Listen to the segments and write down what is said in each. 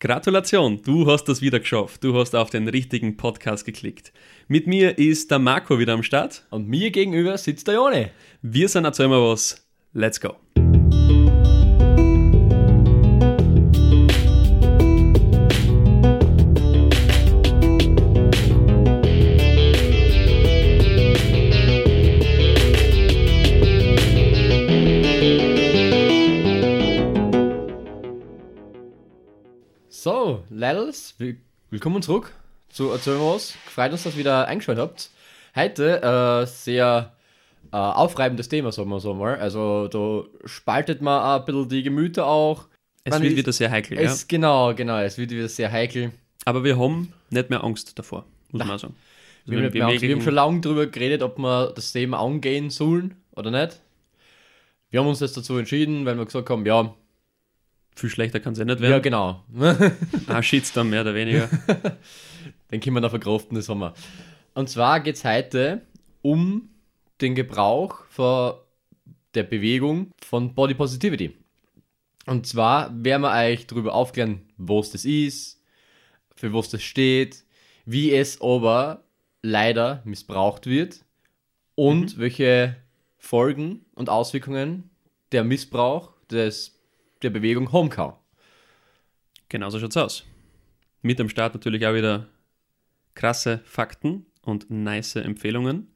Gratulation, du hast das wieder geschafft. Du hast auf den richtigen Podcast geklickt. Mit mir ist der Marco wieder am Start. Und mir gegenüber sitzt der Jone. Wir sind Erzähl mal was. Let's go. Leidels, willkommen zurück zu Erzähl was. Freut uns, dass ihr wieder eingeschaltet habt. Heute äh, sehr äh, aufreibendes Thema, sagen wir so mal. Also da spaltet man ein bisschen die Gemüter auch. Es Man wird wieder sehr heikel, Es, ja. Genau, genau, es wird wieder sehr heikel. Aber wir haben nicht mehr Angst davor, muss man auch sagen. Also Wir, haben, mehr Angst. wir haben schon lange darüber geredet, ob wir das Thema angehen sollen oder nicht. Wir haben uns jetzt dazu entschieden, weil wir gesagt haben, ja, viel schlechter kann es ja nicht ja werden. genau. Ah, Shitstorm mehr oder weniger. Den können wir noch verkraften, das haben wir. Und zwar geht es heute um den Gebrauch von der Bewegung von Body Positivity. Und zwar werden wir euch darüber aufklären, was das ist, für was das steht, wie es aber leider missbraucht wird und welche Folgen und Auswirkungen der Missbrauch des, der Bewegung kann. Genauso schaut's aus. Mit am Start natürlich auch wieder krasse Fakten und nice Empfehlungen.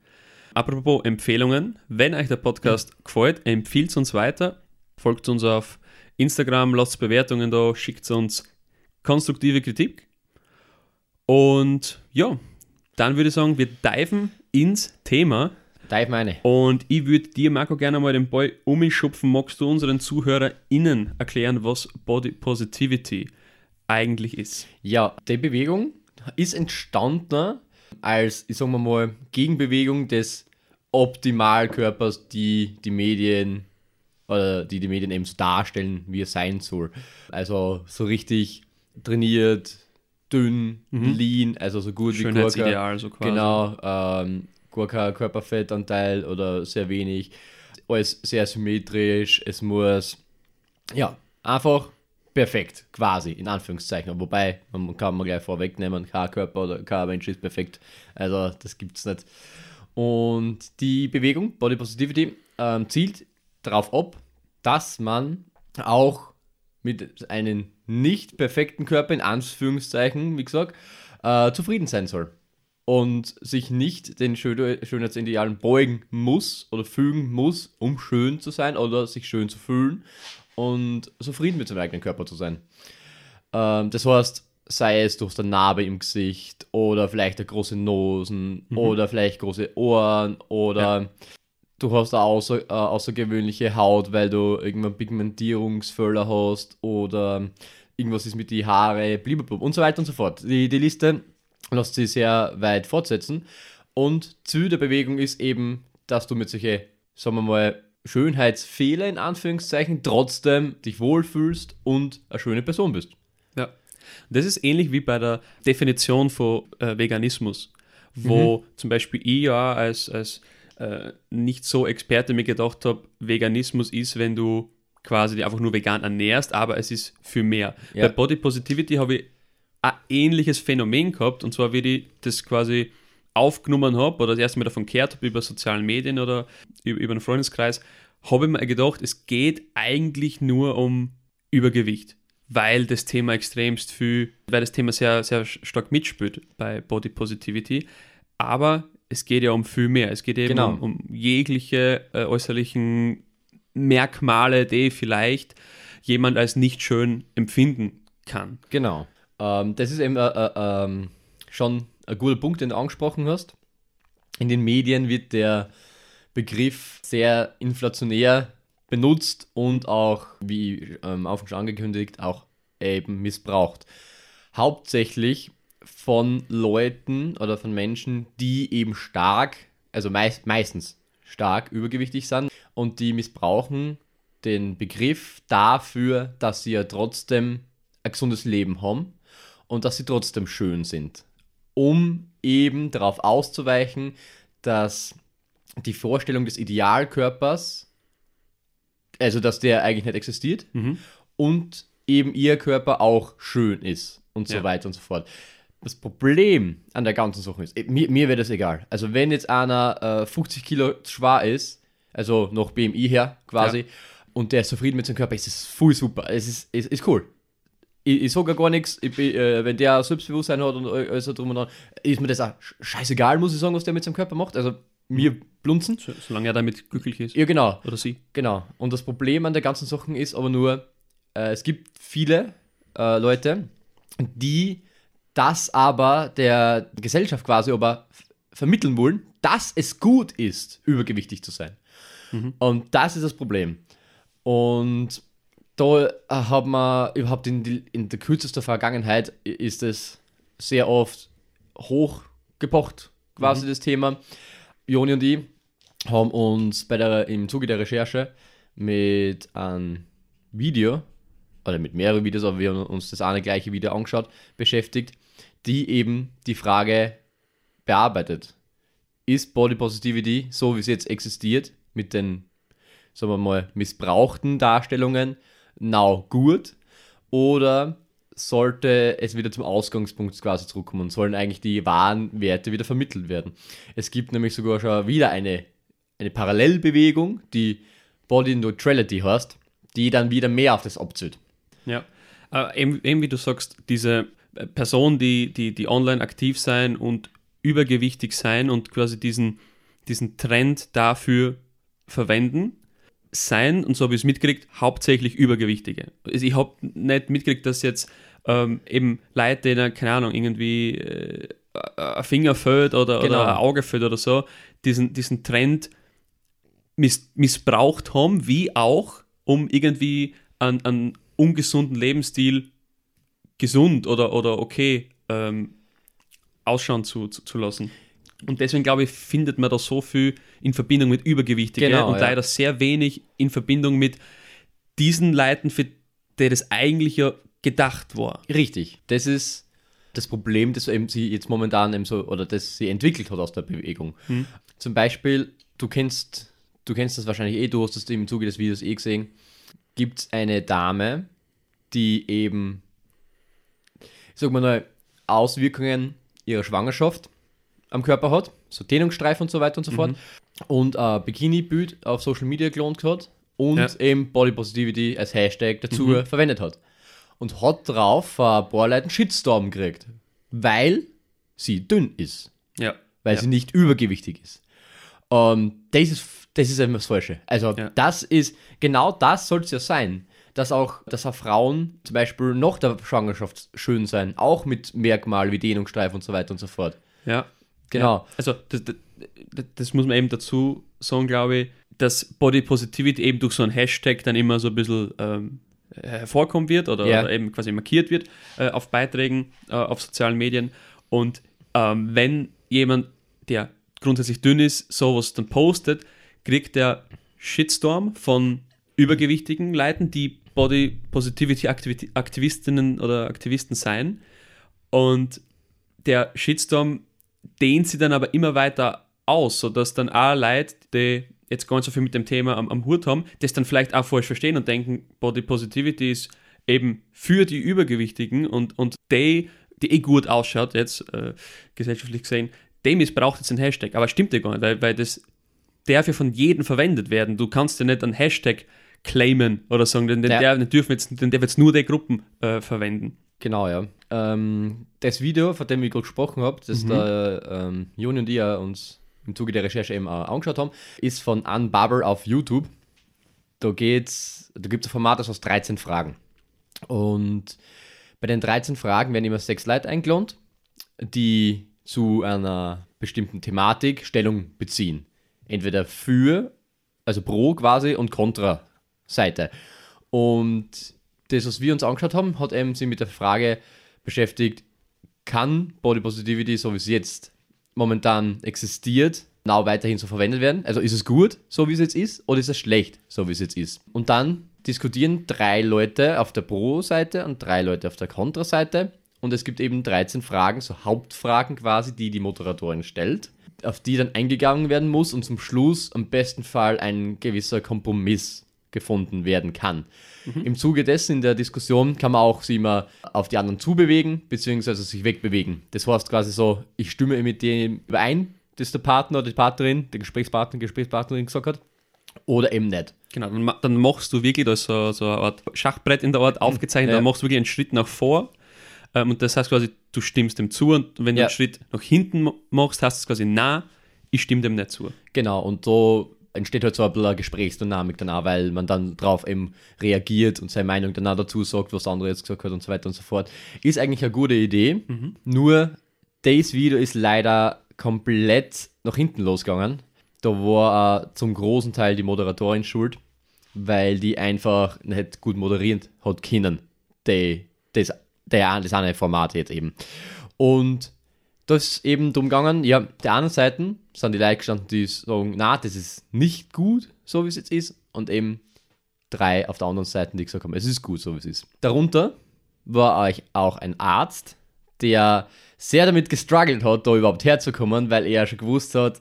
Apropos Empfehlungen, wenn euch der Podcast gefällt, empfiehlt uns weiter, folgt uns auf Instagram, lasst Bewertungen da, schickt uns konstruktive Kritik. Und ja, dann würde ich sagen, wir diven ins Thema. Dive meine. Und ich würde dir, Marco, gerne mal den Ball umschupfen. Magst du unseren ZuhörerInnen erklären, was Body Positivity eigentlich ist? Ja, die Bewegung ist entstanden als, ich sag mal mal, Gegenbewegung des Optimalkörpers, die die Medien oder die die Medien eben so darstellen, wie er sein soll. Also so richtig trainiert, dünn, lean, also so gut wie quasi. Genau, ähm, gar kein Körperfettanteil oder sehr wenig. Alles sehr symmetrisch. Es muss, ja, einfach perfekt, quasi, in Anführungszeichen. Wobei, man kann man gleich vorwegnehmen, kein Körper oder kein Mensch ist perfekt. Also, das gibt's nicht. Und die Bewegung, Body Positivity, ähm, zielt darauf ab, dass man auch mit einem nicht perfekten Körper, in Anführungszeichen, wie gesagt, äh, zufrieden sein soll. Und sich nicht den Schön Schönheitsidealen beugen muss oder fügen muss, um schön zu sein oder sich schön zu fühlen und zufrieden mit seinem eigenen Körper zu sein. Ähm, das heißt, sei es durch eine Narbe im Gesicht oder vielleicht eine große Nosen oder vielleicht große Ohren oder du hast eine außer, äh, außergewöhnliche Haut, weil du irgendwann Pigmentierungsfehler hast oder irgendwas ist mit die Haare, blablabla und so weiter und so fort. Die, die Liste lässt sich sehr weit fortsetzen. Und Ziel der Bewegung ist eben, dass du mit solchen, sagen wir mal, Schönheitsfehler in Anführungszeichen trotzdem dich wohlfühlst und eine schöne Person bist. Ja. Das ist ähnlich wie bei der Definition von äh, Veganismus, wo zum Beispiel ich ja als, als äh, nicht so Experte mir gedacht habe, Veganismus ist, wenn du quasi einfach nur vegan ernährst, aber es ist für mehr. Ja. Bei Body Positivity habe ich ein ähnliches Phänomen gehabt, und zwar wie ich das quasi aufgenommen habe oder das erste Mal davon gehört habe über sozialen Medien oder über, einen Freundeskreis, habe ich mir gedacht, es geht eigentlich nur um Übergewicht, weil das Thema extremst viel, weil das Thema sehr, sehr stark mitspielt bei Body Positivity, aber es geht ja um viel mehr. Es geht eben Genau. um, um jegliche äh, äußerlichen Merkmale, die vielleicht jemand als nicht schön empfinden kann. Genau. Ähm, das ist eben äh, äh, ähm, schon ein guter Punkt, den du angesprochen hast. In den Medien wird der Begriff sehr inflationär benutzt und auch, wie ähm, Anfang schon angekündigt, auch eben missbraucht. Hauptsächlich von Leuten oder von Menschen, die eben stark, also meist, meistens stark übergewichtig sind und die missbrauchen den Begriff dafür, dass sie ja trotzdem ein gesundes Leben haben und dass sie trotzdem schön sind, um eben darauf auszuweichen, dass die Vorstellung des Idealkörpers, also dass der eigentlich nicht existiert Mhm. und eben ihr Körper auch schön ist und so Ja. weiter und so fort. Das Problem an der ganzen Sache ist, mir, mir wäre das egal. Also wenn jetzt einer äh, 50 Kilo schwer ist, also noch BMI her quasi, Ja. und der ist zufrieden mit seinem Körper, ist es voll super. Es ist, ist, ist cool. Ich, ich sage gar nichts, ich bin, äh, wenn der Selbstbewusstsein hat und alles so drum und dran, ist mir das auch sch- scheißegal, muss ich sagen, was der mit seinem Körper macht. Also mir blunzen. So, solange er damit glücklich ist. Ja, genau. Oder sie. Genau. Und das Problem an der ganzen Sache ist aber nur, äh, es gibt viele äh, Leute, die das aber der Gesellschaft quasi aber vermitteln wollen, dass es gut ist, übergewichtig zu sein. Und das ist das Problem. Und da äh, hat man überhaupt in, die, in der kürzesten Vergangenheit ist es sehr oft hochgepocht, quasi das Thema. Joni und ich haben uns bei der, im Zuge der Recherche mit einem Video, oder mit mehreren Videos, aber wir haben uns das eine gleiche Video angeschaut, beschäftigt, die eben die Frage bearbeitet. Ist Body Positivity, so wie es jetzt existiert, mit den, sagen wir mal, missbrauchten Darstellungen, now gut? Oder sollte es wieder zum Ausgangspunkt quasi zurückkommen und sollen eigentlich die wahren Werte wieder vermittelt werden? Es gibt nämlich sogar schon wieder eine, eine Parallelbewegung, die Body Neutrality heißt, die dann wieder mehr auf das abzielt. Ja. Äh, eben, eben wie du sagst, diese äh, Personen, die, die, die online aktiv sein und übergewichtig sein und quasi diesen, diesen Trend dafür verwenden, sein, und so habe ich es mitgekriegt, hauptsächlich Übergewichtige. Also ich habe nicht mitgekriegt, dass jetzt ähm, eben Leute, denen, keine Ahnung, irgendwie äh, ein Finger fällt oder, Genau. oder ein Auge fällt oder so, diesen, diesen Trend miss missbraucht haben, wie auch, um irgendwie einen, einen ungesunden Lebensstil gesund oder, oder okay ähm, ausschauen zu, zu, zu lassen. Und deswegen glaube ich, findet man da so viel in Verbindung mit Übergewichtigen Genau, und ja. leider sehr wenig in Verbindung mit diesen Leuten, für die das eigentlich ja gedacht war. Richtig. Das ist das Problem, das eben sie jetzt momentan eben so, oder das sie entwickelt hat aus der Bewegung. Zum Beispiel, du kennst, du kennst das wahrscheinlich eh, du hast das im Zuge des Videos eh gesehen, gibt es eine Dame, die eben, ich sag mal mal, Auswirkungen ihrer Schwangerschaft am Körper hat, so Dehnungsstreifen und so weiter und so fort, und ein Bikini-Bild auf Social Media gelohnt hat und Ja. eben Body Positivity als Hashtag dazu verwendet hat. Und hat drauf ein paar Leuten Shitstorm gekriegt, weil sie dünn ist, Ja. weil ja. sie nicht übergewichtig ist. Ähm, das ist, das ist eben das Falsche. Also Ja. das ist, genau das soll es ja sein. Dass auch, dass auch Frauen zum Beispiel nach der Schwangerschaft schön sein, auch mit Merkmalen wie Dehnungsstreifen und so weiter und so fort. Ja. Genau. Also, das, das, das muss man eben dazu sagen, glaube ich, dass Body Positivity eben durch so einen Hashtag dann immer so ein bisschen ähm, hervorkommen wird oder, Ja. oder eben quasi markiert wird äh, auf Beiträgen äh, auf sozialen Medien. Und ähm, wenn jemand, der grundsätzlich dünn ist, sowas dann postet, kriegt der Shitstorm von übergewichtigen Leuten, die Body Positivity Aktivi- Aktivistinnen oder Aktivisten sein. Und der Shitstorm dehnt sie dann aber immer weiter aus, sodass dann auch Leute, die jetzt gar nicht so viel mit dem Thema am, am Hut haben, das dann vielleicht auch falsch verstehen und denken, Body Positivity ist eben für die Übergewichtigen und, und die, die eh gut ausschaut, jetzt äh, gesellschaftlich gesehen, dem missbraucht jetzt ein Hashtag. Aber stimmt ja gar nicht, weil, weil das darf ja von jedem verwendet werden. Du kannst ja nicht einen Hashtag claimen oder sagen, den, den, Ja. der, den dürfen jetzt, den darf jetzt nur die Gruppen äh, verwenden. Genau, ja. Ähm, das Video, von dem ich gerade gesprochen habe, das der ähm, Juni und ich ja uns im Zuge der Recherche eben auch angeschaut haben, ist von Ann Barber auf YouTube. Da geht's, da gibt es ein Format das aus 13 Fragen. Und bei den 13 Fragen werden immer sechs Leute eingeladen, die zu einer bestimmten Thematik Stellung beziehen. Entweder für, also pro quasi und kontra Seite. Und das, was wir uns angeschaut haben, hat eben sich mit der Frage beschäftigt, kann Body Positivity, so wie es jetzt momentan existiert, now weiterhin so verwendet werden? Also ist es gut, so wie es jetzt ist, oder ist es schlecht, so wie es jetzt ist? Und dann diskutieren drei Leute auf der Pro-Seite und drei Leute auf der Kontra-Seite. Und es gibt eben 13 Fragen, so Hauptfragen quasi, die die Moderatorin stellt, auf die dann eingegangen werden muss und zum Schluss am besten Fall ein gewisser Kompromiss gefunden werden kann. Im Zuge dessen in der Diskussion kann man auch sich immer auf die anderen zubewegen, beziehungsweise sich wegbewegen. Das heißt quasi so, ich stimme mit dem überein, das der Partner oder die Partnerin, der Gesprächspartner, Gesprächspartnerin gesagt hat, oder eben nicht. Genau, dann, ma- dann machst du wirklich, da ist so, so eine Art Schachbrett in der Art aufgezeichnet, Ja. dann machst du wirklich einen Schritt nach vor. Ähm, und das heißt quasi, du stimmst dem zu und wenn du Ja. einen Schritt nach hinten machst, heißt es quasi, na, ich stimme dem nicht zu. Genau, und so entsteht halt so ein bisschen eine Gesprächsdynamik danach, weil man dann drauf eben reagiert und seine Meinung danach dazu sagt, was der andere jetzt gesagt hat und so weiter und so fort. Ist eigentlich eine gute Idee, nur das Video ist leider komplett nach hinten losgegangen. Da war äh, zum großen Teil die Moderatorin schuld, weil die einfach nicht gut moderieren hat können. Die, das, der, das eine Format jetzt eben. Und das ist eben drum gegangen, ja, der anderen Seite sind die Leute gestanden, die sagen, na, das ist nicht gut, so wie es jetzt ist. Und eben drei auf der anderen Seite, die gesagt haben, es ist gut, so wie es ist. Darunter war euch auch ein Arzt, der sehr damit gestruggelt hat, da überhaupt herzukommen, weil er schon gewusst hat,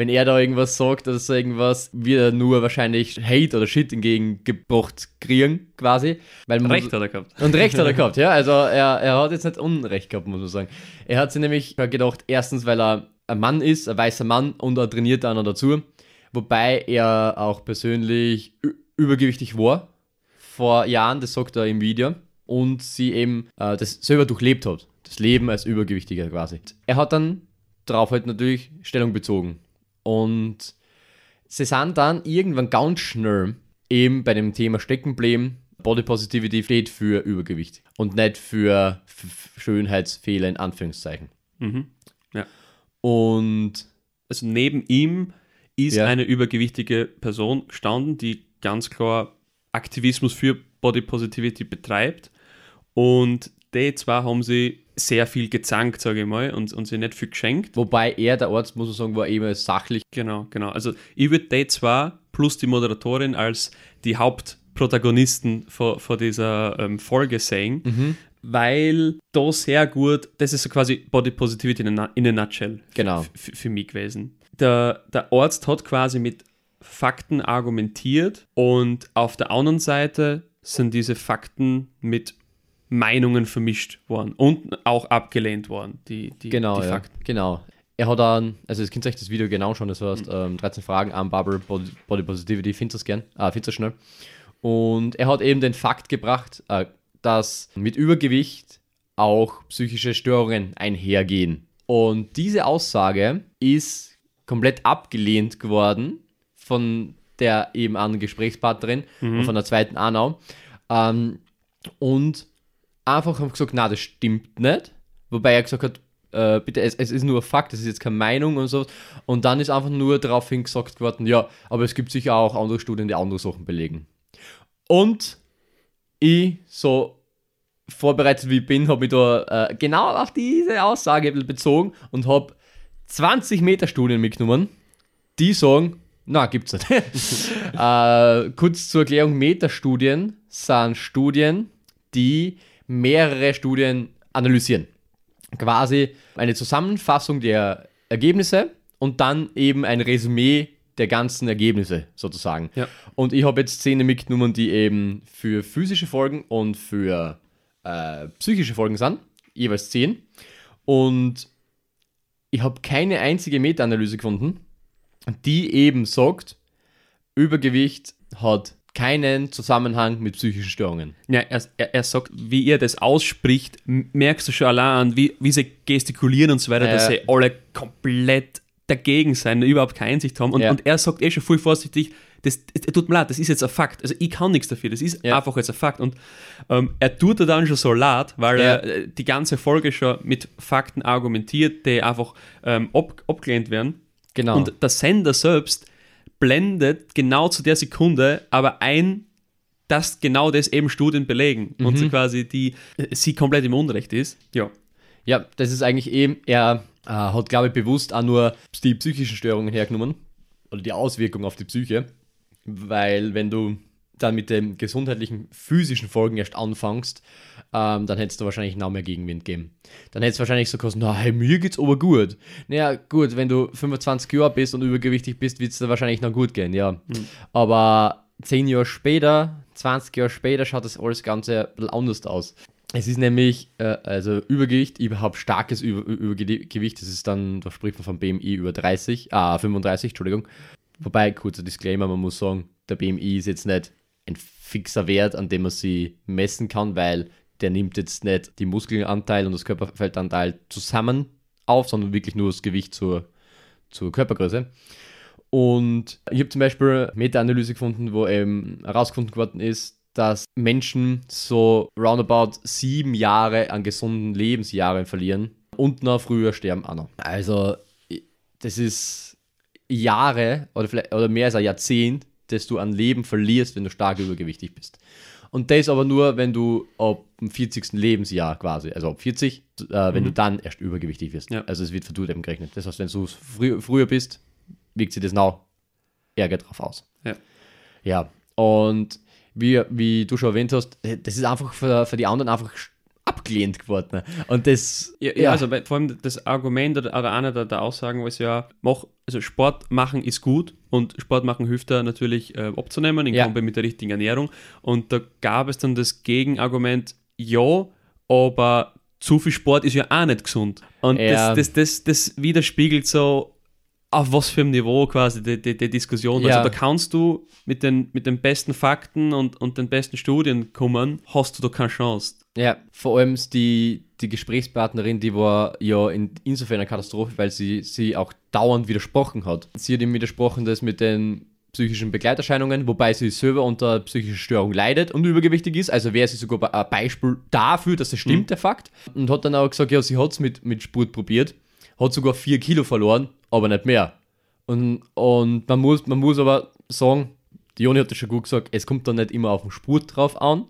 wenn er da irgendwas sagt oder so irgendwas, wird er nur wahrscheinlich Hate oder Shit entgegengebracht kriegen, quasi. Weil man Recht hat er gehabt. und Recht hat er gehabt, ja. Also er, er hat jetzt nicht Unrecht gehabt, muss man sagen. Er hat sich nämlich gedacht, erstens, weil er ein Mann ist, ein weißer Mann und er trainiert noch dazu. Wobei er auch persönlich übergewichtig war vor Jahren, das sagt er im Video. Und sie eben äh, das selber durchlebt hat. Das Leben als Übergewichtiger quasi. Er hat dann darauf halt natürlich Stellung bezogen. Und sie sind dann irgendwann ganz schnell eben bei dem Thema stecken geblieben. Body Positivity steht für Übergewicht und nicht für Schönheitsfehler in Anführungszeichen. Mhm. Ja. Und Also neben ihm ist Ja. eine übergewichtige Person gestanden, die ganz klar Aktivismus für Body Positivity betreibt. Und die zwei haben sie sehr viel gezankt, sage ich mal, und, und sie nicht viel geschenkt. wobei er, der Arzt, muss man sagen, war eben sachlich. Genau, genau. Also ich würde die zwei plus die Moderatorin als die Hauptprotagonisten vor, vor dieser ähm, Folge sehen, weil da sehr gut, das ist so quasi Body Positivity in a, in a nutshell Genau. für mich gewesen. Der, der Arzt hat quasi mit Fakten argumentiert und auf der anderen Seite sind diese Fakten mit Meinungen vermischt worden und auch abgelehnt worden, die, die, Genau, die ja. Fakten. Genau. Er hat dann, also es könnt euch das Video genau schon, das heißt ähm, 13 Fragen an Bubble Body, Body Positivity, findet das gern, ah, findet das schnell. Und er hat eben den Fakt gebracht, äh, dass mit Übergewicht auch psychische Störungen einhergehen. Und diese Aussage ist komplett abgelehnt geworden von der eben anderen Gesprächspartnerin und von der zweiten Anau. Ähm, und einfach haben gesagt, na, das stimmt nicht. Wobei er gesagt hat, äh, bitte, es, es ist nur ein Fakt, es ist jetzt keine Meinung und so. Und dann ist einfach nur daraufhin gesagt worden, ja, aber es gibt sicher auch andere Studien, die andere Sachen belegen. Und ich, so vorbereitet wie ich bin, habe mich da äh, genau auf diese Aussage bezogen und habe 20 Meter Studien mitgenommen, die sagen, na, gibt's nicht. äh, kurz zur Erklärung, Metastudien sind Studien, die mehrere Studien analysieren. Quasi eine Zusammenfassung der Ergebnisse und dann eben ein Resümee der ganzen Ergebnisse sozusagen. Ja. Und ich habe jetzt Szene mitgenommen, die eben für physische Folgen und für äh, psychische Folgen sind, jeweils 10. Und ich habe keine einzige Meta-Analyse gefunden, die eben sagt, Übergewicht hat keinen Zusammenhang mit psychischen Störungen. Ja, er, er, er sagt, wie er das ausspricht, merkst du schon allein, wie, wie sie gestikulieren und so weiter, dass Ja. sie alle komplett dagegen sein, überhaupt keine Einsicht haben. Und, Ja. und er sagt eh schon voll vorsichtig, das, das tut mir leid, das ist jetzt ein Fakt. Also ich kann nichts dafür, das ist Ja. einfach jetzt ein Fakt. Und ähm, er tut er dann schon so leid, weil Ja. er äh, die ganze Folge schon mit Fakten argumentiert, die einfach ähm, ab, abgelehnt werden. Genau. Und der Sender selbst blendet genau zu der Sekunde aber ein, dass genau das eben Studien belegen und so quasi die sie komplett im Unrecht ist. Ja. Ja, das ist eigentlich eben, er äh, hat, glaube ich, bewusst auch nur die psychischen Störungen hergenommen oder die Auswirkungen auf die Psyche, weil wenn du dann mit den gesundheitlichen, physischen Folgen erst anfängst, ähm, dann hättest du wahrscheinlich noch mehr Gegenwind geben. Dann hättest du wahrscheinlich so gesagt, na, hey, mir geht's aber gut. Naja, gut, wenn du 25 Jahre bist und übergewichtig bist, wird es dir wahrscheinlich noch gut gehen, ja. Aber zehn Jahre später, 20 Jahre später schaut das alles Ganze ein bisschen anders aus. Es ist nämlich, äh, also Übergewicht, überhaupt starkes Über Übergewicht, das ist dann, da spricht man von BMI über 30, ah, 35, Entschuldigung. Wobei, kurzer Disclaimer, man muss sagen, der BMI ist jetzt nicht ein fixer Wert, an dem man sie messen kann, weil der nimmt jetzt nicht die Muskelanteil und das Körperfeldanteil zusammen auf, sondern wirklich nur das Gewicht zur, zur Körpergröße. Und ich habe zum Beispiel Meta-Analyse gefunden, wo eben herausgefunden worden ist, dass Menschen so roundabout sieben Jahre an gesunden Lebensjahren verlieren und noch früher sterben auch noch. Also, das ist Jahre oder, vielleicht, oder mehr als ein Jahrzehnt, das du an Leben verlierst, wenn du stark übergewichtig bist. Und das aber nur, wenn du ab dem 40. Lebensjahr quasi, also ab 40, äh, wenn mhm. du dann erst übergewichtig wirst. Ja. Also es wird für du eben gerechnet. Das heißt, wenn du frü früher bist, wirkt sich das noch ärger drauf aus. Ja. Ja, und wie, wie du schon erwähnt hast, das ist einfach für, für die anderen einfach abgelehnt geworden. Und das. Ja, ja. also vor allem das Argument oder, oder eine der, der Aussagen war ja, mach, also Sport machen ist gut und Sport machen hilft da natürlich äh, abzunehmen, in ja. Kombi mit der richtigen Ernährung. Und da gab es dann das Gegenargument, ja, aber zu viel Sport ist ja auch nicht gesund. Und ja. das, das, das, das widerspiegelt so auf was für einem Niveau quasi die, die, die Diskussion. Ja. Also da kannst du mit den, mit den besten Fakten und, und den besten Studien kommen, hast du da keine Chance. Ja, vor allem die, die Gesprächspartnerin, die war ja in, insofern eine Katastrophe, weil sie sie auch dauernd widersprochen hat. Sie hat ihm widersprochen, dass mit den psychischen Begleiterscheinungen, wobei sie selber unter psychischer Störung leidet und übergewichtig ist. Also wäre sie sogar ein Beispiel dafür, dass es stimmt, mhm. der Fakt. Und hat dann auch gesagt, ja, sie hat es mit, mit Sport probiert, hat sogar vier Kilo verloren aber nicht mehr. Und, und man, muss, man muss aber sagen, die Joni hat das schon gut gesagt, es kommt dann nicht immer auf den Spurt drauf an,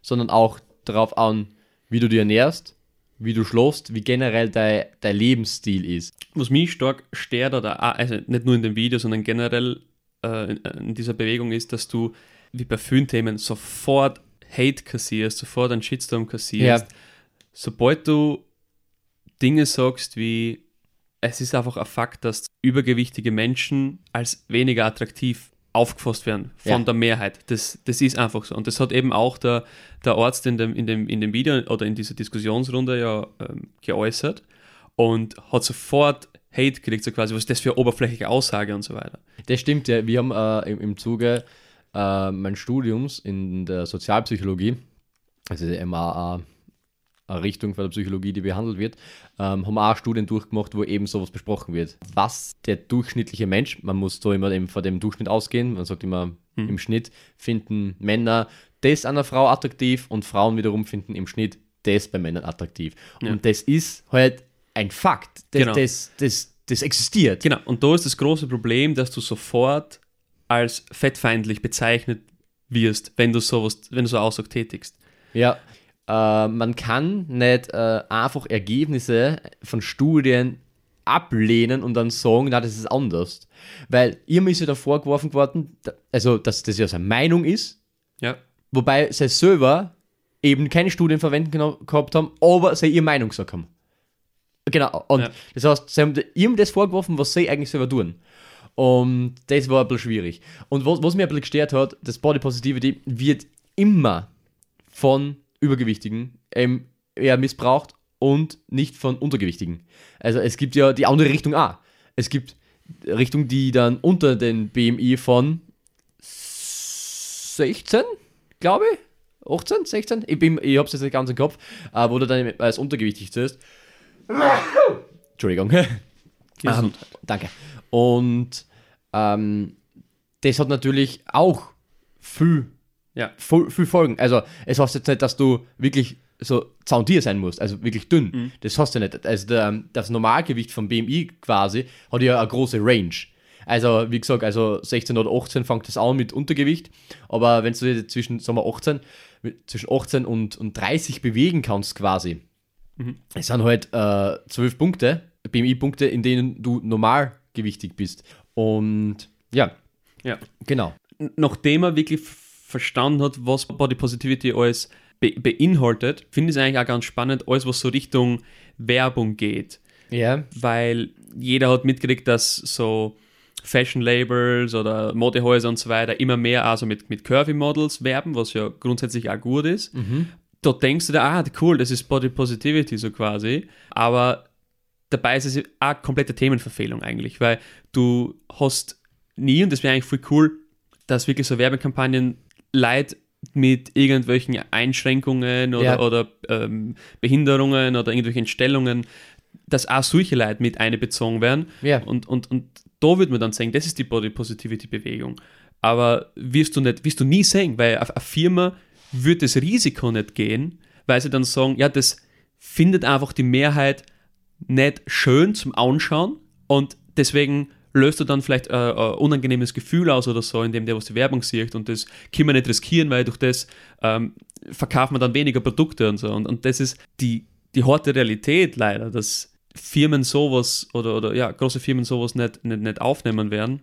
sondern auch darauf an, wie du dich ernährst, wie du schläfst, wie generell dein, dein Lebensstil ist. Was mich stark stört, oder also nicht nur in dem Video, sondern generell äh, in dieser Bewegung ist, dass du wie bei vielen Themen sofort Hate kassierst, sofort einen Shitstorm kassierst. Ja. Sobald du Dinge sagst wie, es ist einfach ein Fakt, dass übergewichtige Menschen als weniger attraktiv aufgefasst werden von ja. der Mehrheit. Das, das ist einfach so. Und das hat eben auch der, der Arzt in dem, in, dem, in dem Video oder in dieser Diskussionsrunde ja ähm, geäußert und hat sofort Hate gekriegt, so quasi, was ist das für eine oberflächliche Aussage und so weiter. Das stimmt ja. Wir haben äh, im, im Zuge äh, meines Studiums in der Sozialpsychologie, also der MAA Richtung von der Psychologie, die behandelt wird, ähm, haben auch Studien durchgemacht, wo eben sowas besprochen wird. Was der durchschnittliche Mensch, man muss da immer eben vor dem Durchschnitt ausgehen, man sagt immer, mhm. im Schnitt finden Männer das an einer Frau attraktiv und Frauen wiederum finden im Schnitt das bei Männern attraktiv. Ja. Und das ist halt ein Fakt. Das, genau. das, das, das existiert. Genau, und da ist das große Problem, dass du sofort als fettfeindlich bezeichnet wirst, wenn du sowas, wenn du so Aussage tätigst. Ja, äh, man kann nicht äh, einfach Ergebnisse von Studien ablehnen und dann sagen, na, das ist anders. Weil ihm ist ja da vorgeworfen geworden, also dass das ja seine Meinung ist, ja. wobei sie selber eben keine Studien verwenden gehabt haben, aber sie ihre Meinung gesagt haben. Genau, und ja. das heißt, sie haben ihm das vorgeworfen, was sie eigentlich selber tun. Und das war ein bisschen schwierig. Und was, was mir ein bisschen gestört hat, das Body Positivity wird immer von Übergewichtigen ähm, eher missbraucht und nicht von Untergewichtigen. Also es gibt ja die andere Richtung auch. Es gibt Richtung, die dann unter den BMI von 16, glaube ich, 18, 16, ich, bin, ich hab's jetzt nicht ganz im Kopf, äh, wo du dann als untergewichtig ist. Entschuldigung. ähm, danke. Und ähm, das hat natürlich auch viel ja. Viel, viel Folgen. Also, es heißt jetzt nicht, dass du wirklich so Zauntier sein musst, also wirklich dünn. Mhm. Das hast du nicht. Also, der, das Normalgewicht vom BMI quasi hat ja eine große Range. Also, wie gesagt, also 16 oder 18 fängt das an mit Untergewicht, aber wenn du zwischen, sagen wir 18, zwischen 18 und, und 30 bewegen kannst quasi, mhm. es sind halt äh, 12 Punkte, BMI-Punkte, in denen du normalgewichtig bist. Und ja, ja. genau. Nachdem er wirklich verstanden hat, was Body Positivity alles be beinhaltet, finde ich es eigentlich auch ganz spannend, alles, was so Richtung Werbung geht. Ja. Weil jeder hat mitgekriegt, dass so Fashion-Labels oder Modehäuser und so weiter immer mehr also mit, mit Curvy-Models werben, was ja grundsätzlich auch gut ist. Da denkst du dir, ah, cool, das ist Body Positivity so quasi. Aber dabei ist es auch eine komplette Themenverfehlung eigentlich, weil du hast nie, und das wäre eigentlich voll cool, dass wirklich so Werbekampagnen Leid mit irgendwelchen Einschränkungen oder, Ja. oder ähm, Behinderungen oder irgendwelchen Stellungen, dass auch solche Leute mit einbezogen werden. Ja. Und, und, und da würde man dann sagen, das ist die Body Positivity Bewegung. Aber wirst du nicht, wirst du nie sehen, weil auf eine Firma wird das Risiko nicht gehen, weil sie dann sagen, ja, das findet einfach die Mehrheit nicht schön zum Anschauen und deswegen löst du dann vielleicht äh, ein unangenehmes Gefühl aus oder so, indem der was die Werbung sieht und das kann man nicht riskieren, weil durch das ähm, verkauft man dann weniger Produkte und so. Und, und das ist die, die harte Realität leider, dass Firmen sowas oder, oder ja, große Firmen sowas nicht, nicht, nicht aufnehmen werden.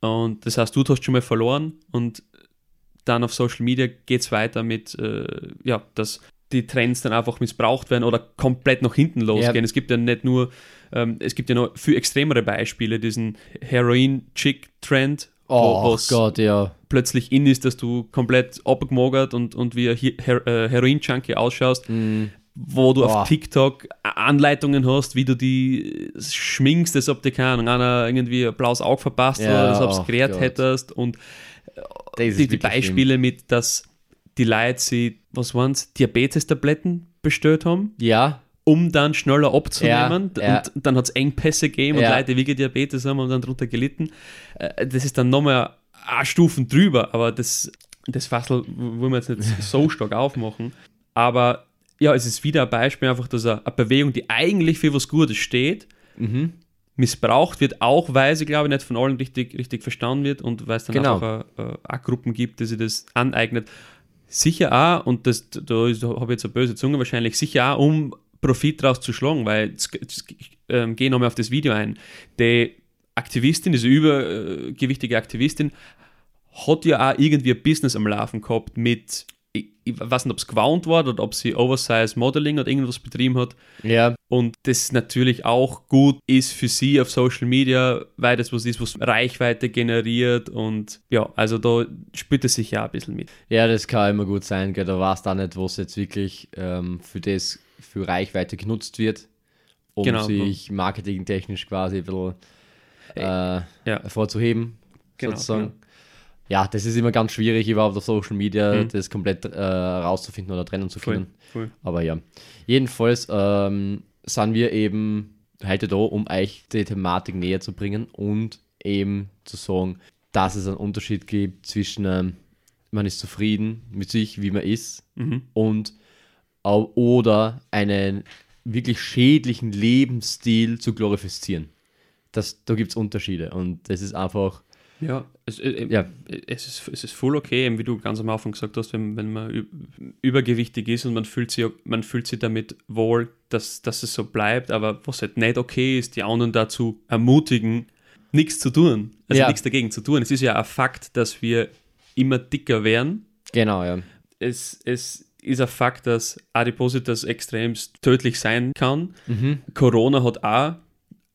Und das heißt, du hast schon mal verloren und dann auf Social Media geht es weiter mit, äh, ja, dass die Trends dann einfach missbraucht werden oder komplett nach hinten losgehen. Ja. Es gibt ja nicht nur, ähm, es gibt ja noch viel extremere Beispiele, diesen Heroin-Chick-Trend, Oh wo's Gott, ja. plötzlich in ist, dass du komplett abgemogert und, und wie ein Her äh, Heroin-Junkie ausschaust, Mhm. wo du Boah. auf TikTok Anleitungen hast, wie du die schminkst, als ob dir keine Ahnung, einer irgendwie ein blaues Auge verpasst Ja, oder als ob oh es gerät Gott. hättest und ist die, die Beispiele mit, dass die Leute sie, was waren es, Diabetes-Tabletten bestellt haben. Ja, um dann schneller abzunehmen. Ja, ja. Und dann hat es Engpässe gegeben Ja. und Leute, die wirklich Diabetes haben und dann darunter gelitten. Äh, Das ist dann nochmal eine Stufen drüber, aber das, das Fassel wollen wir jetzt nicht so stark aufmachen. Aber ja, es ist wieder ein Beispiel einfach, dass eine, Bewegung, die eigentlich für was Gutes steht, Mhm. missbraucht wird, auch weil sie, glaube ich, nicht von allen richtig, richtig verstanden wird und weil es dann Genau. einfach äh, äh, auch Gruppen gibt, die sich das aneignet. Sicher auch, und das, da habe ich jetzt eine böse Zunge wahrscheinlich, sicher auch, um Profit draus zu schlagen, weil ähm, gehe nochmal auf das Video ein. Die Aktivistin, diese übergewichtige Aktivistin, hat ja auch irgendwie ein Business am Laufen gehabt mit, ich, ich weiß nicht, ob es gewohnt war oder ob sie Oversize Modeling oder irgendwas betrieben hat. ja, Und das natürlich auch gut ist für sie auf Social Media, weil das was ist, was Reichweite generiert und ja, also da spürt es sich ja ein bisschen mit. ja, das kann immer gut sein, gell. Da weißt du auch nicht, was jetzt wirklich ähm, für das, für Reichweite genutzt wird, um Genau. sich marketingtechnisch quasi ein bisschen äh, Ja. hervorzuheben, Genau, sozusagen. genau. Ja, das ist immer ganz schwierig, überhaupt auf Social Media Mhm. das komplett äh, rauszufinden oder trennen zu Voll, können. voll. Aber ja, jedenfalls ähm, sind wir eben heute da, um euch die Thematik näher zu bringen und eben zu sagen, dass es einen Unterschied gibt zwischen ähm, man ist zufrieden mit sich, wie man ist, Mhm. und oder einen wirklich schädlichen Lebensstil zu glorifizieren. Das, da gibt es Unterschiede und das ist einfach, Ja, es, äh, Ja. es, ist, es ist voll okay, wie du ganz am Anfang gesagt hast, wenn, wenn man übergewichtig ist und man fühlt sich, man fühlt sich damit wohl, dass, dass es so bleibt, aber was halt nicht okay ist, die anderen dazu ermutigen, nichts zu tun, also Ja. nichts dagegen zu tun. Es ist ja ein Fakt, dass wir immer dicker werden. genau, ja. Es, es ist ein Fakt, dass Adipositas extremst tödlich sein kann. Mhm. Corona hat auch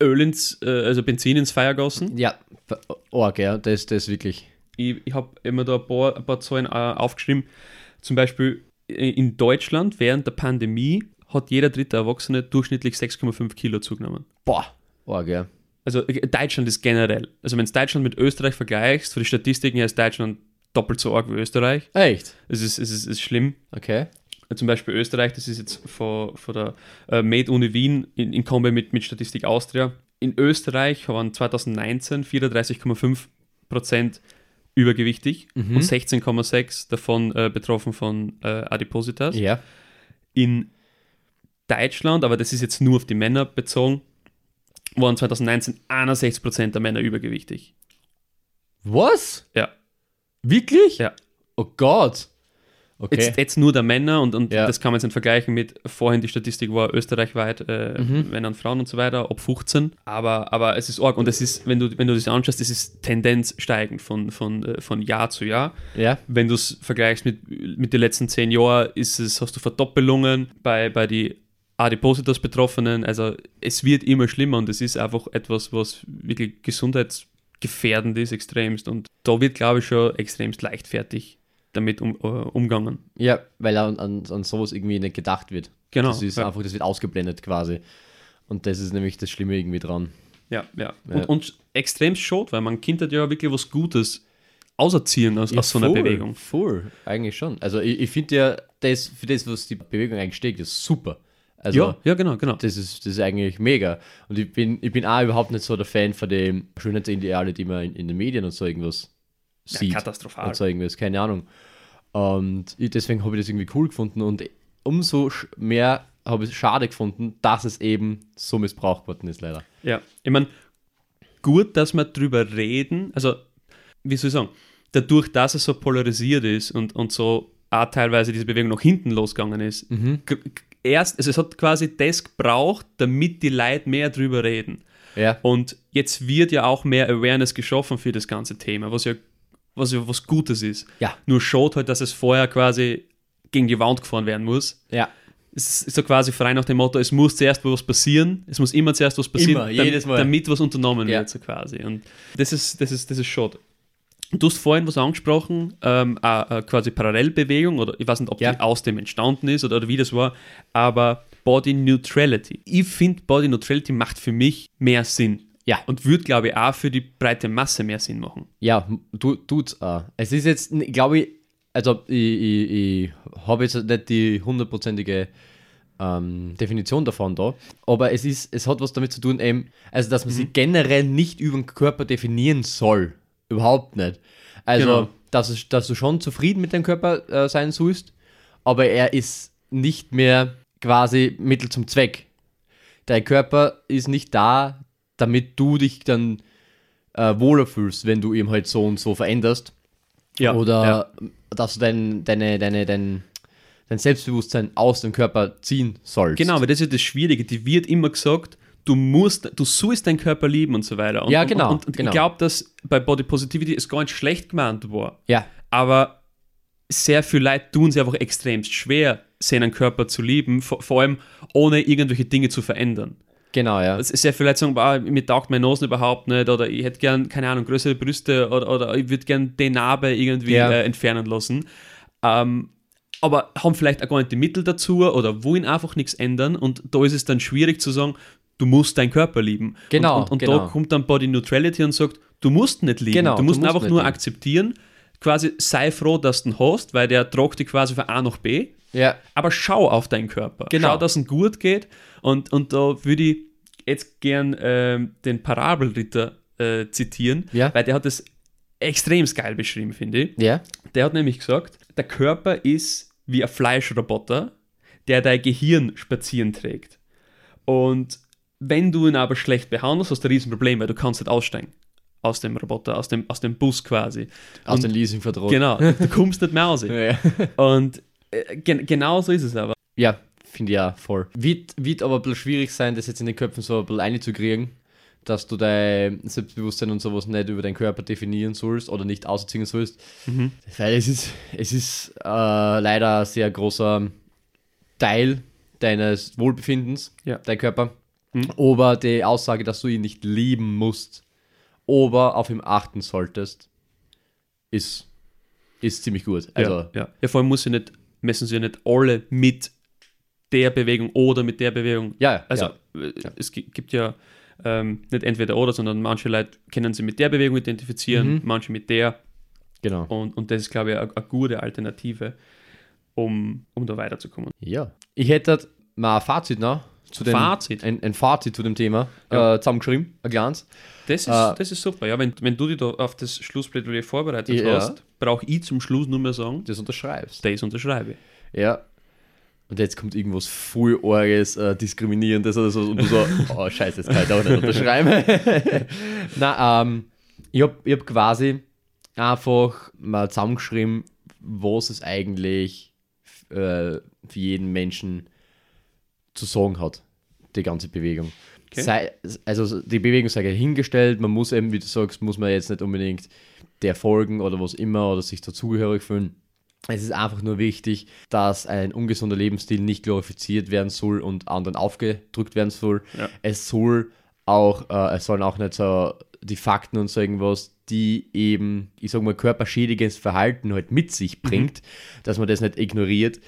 Öl ins, äh, also Benzin ins Feuer gegossen. Ja, arg, ja, das, das wirklich. ich, ich habe immer da ein paar, ein paar Zahlen äh, aufgeschrieben. Zum Beispiel äh, in Deutschland während der Pandemie hat jeder dritte Erwachsene durchschnittlich 6,5 Kilo zugenommen. Boah, arg, ja. Also äh, Deutschland ist generell. Also wenn du Deutschland mit Österreich vergleichst, von den Statistiken her ist Deutschland doppelt so arg wie Österreich. Echt? Es ist, es ist, es ist schlimm. Okay. Zum Beispiel Österreich, das ist jetzt von, von der äh, Med-Uni Wien in, in Kombi mit, mit Statistik Austria. In Österreich waren 2019 34,5% übergewichtig Mhm. und 16,6% davon äh, betroffen von äh, Adipositas. Ja. In Deutschland, aber das ist jetzt nur auf die Männer bezogen, waren 2019 61% der Männer übergewichtig. Was? Ja. Wirklich? Ja. Oh Gott. Okay. Jetzt, jetzt nur der Männer und, und Ja. das kann man jetzt nicht vergleichen mit vorhin die Statistik war österreichweit äh, Mhm. Männer und Frauen und so weiter, ab 15. Aber, aber es ist arg und es ist, wenn du, wenn du das anschaust, es ist Tendenz steigend von, von, äh, von Jahr zu Jahr. ja. Wenn du es vergleichst mit, mit den letzten zehn Jahren, ist es, hast du Verdoppelungen bei, bei die Adipositas Betroffenen. Also es wird immer schlimmer und es ist einfach etwas, was wirklich gefährdend ist, extremst. Und da wird, glaube ich, schon extremst leichtfertig damit um, äh, umgangen. Ja, weil an, an, an sowas irgendwie nicht gedacht wird. Genau. Das ist ja. einfach, das wird ausgeblendet quasi. Und das ist nämlich das Schlimme irgendwie dran. Ja, ja. Ja. Und, und extrem schade, weil man Kind hat ja wirklich was Gutes auserziehen aus, aus so einer voll, Bewegung. Voll, eigentlich schon. Also ich, ich finde ja, das, für das, was die Bewegung eigentlich steht, ist super. Also ja, ja, genau, genau. das ist, das ist eigentlich mega. Und ich bin, ich bin auch überhaupt nicht so der Fan von den Schönheitsideale, die man in, in den Medien und so irgendwas Ja, sieht. katastrophal. Und so irgendwas, keine Ahnung. Und deswegen habe ich das irgendwie cool gefunden und umso mehr habe ich es schade gefunden, dass es eben so missbraucht worden ist, leider. Ja, ich meine, gut, dass wir drüber reden, also, wie soll ich sagen, dadurch, dass es so polarisiert ist und, und so auch teilweise diese Bewegung nach hinten losgegangen ist, Mhm. erst, also es hat quasi das gebraucht, damit die Leute mehr drüber reden. Ja, Und jetzt wird ja auch mehr Awareness geschaffen für das ganze Thema, was ja was, was Gutes ist. Ja. Nur schaut halt, dass es vorher quasi gegen die Wand gefahren werden muss. ja, Es ist so quasi frei nach dem Motto, es muss zuerst was passieren, es muss immer zuerst was passieren, Immer, jedes Mal. damit was unternommen Ja. wird, so quasi. Und das ist, das ist, das ist schade. Du hast vorhin was angesprochen, ähm, äh, äh, quasi Parallelbewegung, oder ich weiß nicht, ob Ja. die aus dem entstanden ist oder, oder wie das war, aber Body Neutrality. Ich finde, Body Neutrality macht für mich mehr Sinn. Ja. Und würde, glaube ich, auch für die breite Masse mehr Sinn machen. ja, tu, tut's auch. Es ist jetzt, glaube ich, also ich, ich, ich habe jetzt nicht die hundertprozentige ähm, Definition davon da, aber es ist, es hat was damit zu tun, eben, also dass man sich generell nicht über den Körper definieren soll. Überhaupt nicht. Also, Genau. dass, es, dass du schon zufrieden mit deinem Körper äh, sein sollst, aber er ist nicht mehr quasi Mittel zum Zweck. Dein Körper ist nicht da, damit du dich dann äh, wohler fühlst, wenn du ihn halt so und so veränderst. Ja. Oder dass du dein, deine, deine, dein, dein Selbstbewusstsein aus dem Körper ziehen sollst. Genau, weil das ist ja das Schwierige. Die wird immer gesagt, du musst, du sollst deinen Körper lieben und so weiter. Und, Ja, genau, Und, und genau. ich glaube, dass bei Body Positivity es gar nicht schlecht gemeint war. Ja, Aber sehr viele Leute tun es einfach extremst schwer, seinen Körper zu lieben, vor, vor allem ohne irgendwelche Dinge zu verändern. Genau, ja. Es ist Leute sagen, "Boah, mir taugt meine Nase überhaupt nicht oder ich hätte gern, keine Ahnung, größere Brüste oder, oder ich würde gern den Narbe irgendwie Ja. äh, entfernen lassen. Ähm, aber haben vielleicht auch gar nicht die Mittel dazu oder wollen einfach nichts ändern und da ist es dann schwierig zu sagen, du musst deinen Körper lieben. Genau, Und, und, und genau. da kommt dann Body Neutrality und sagt, du musst nicht lieben, Genau, du musst du musst einfach nur lieben. akzeptieren, quasi sei froh, dass du ihn hast, weil der tragt dich quasi von A nach B Ja, aber schau auf deinen Körper. Genau. Schau, dass es gut geht. Und, und da würde ich jetzt gern ähm, den Parabelritter äh, zitieren, Ja. weil der hat das extrem geil beschrieben, finde ich. ja, Der hat nämlich gesagt, der Körper ist wie ein Fleischroboter, der dein Gehirn spazieren trägt. Und wenn du ihn aber schlecht behandelst, hast du ein Riesenproblem, weil du kannst nicht aussteigen aus dem Roboter, aus dem, aus dem Bus quasi. aus dem Leasingvertrag. Genau, du kommst nicht mehr raus. Ja, Und äh, gen genau so ist es aber. ja finde ich ja voll. Wird, wird aber ein bisschen schwierig sein, das jetzt in den Köpfen so ein bisschen einzukriegen, dass du dein Selbstbewusstsein und sowas nicht über deinen Körper definieren sollst oder nicht ausziehen sollst. Mhm. Weil es ist, es ist äh, leider ein sehr großer Teil deines Wohlbefindens, Ja. dein Körper. Mhm. Aber die Aussage, dass du ihn nicht lieben musst, aber auf ihn achten solltest, ist, ist ziemlich gut. Also, ja, ja. ja, vor allem muss sie nicht, messen sie ja nicht alle mit der Bewegung oder mit der Bewegung. ja, Also ja. äh, es gi- gibt ja ähm, nicht entweder oder, sondern manche Leute können sie mit der Bewegung identifizieren, Mhm. manche mit der. genau. Und, und das ist, glaube ich, eine eine gute Alternative, um, um da weiterzukommen. Ja. Ich hätte mal ein Fazit noch zu dem, Fazit? Ein, ein Fazit zu dem Thema Ja. äh, zusammengeschrieben, ein kleines. Das ist, Äh, das ist super. Ja, wenn, wenn du dich da auf das Schlussplädoyer vorbereitet Ja. hast, brauche ich zum Schluss nur mehr sagen, Das unterschreibst. das unterschreibe ich. Ja. Und jetzt kommt irgendwas voll Orges, äh, Diskriminierendes oder so. Und du so, oh scheiße, das kann ich auch nicht unterschreiben. Na, ähm, ich habe ich hab quasi einfach mal zusammengeschrieben, was es eigentlich äh, für jeden Menschen zu sagen hat, die ganze Bewegung. Okay. Sei, also die Bewegung sei hingestellt, man muss eben, wie du sagst, muss man jetzt nicht unbedingt der folgen oder was immer oder sich dazugehörig fühlen. Es ist einfach nur wichtig, dass ein ungesunder Lebensstil nicht glorifiziert werden soll und anderen aufgedrückt werden soll. Ja. Es soll auch, äh, es sollen auch nicht so die Fakten und so irgendwas, die eben, ich sag mal, körperschädigendes Verhalten halt mit sich bringt, dass man das nicht ignoriert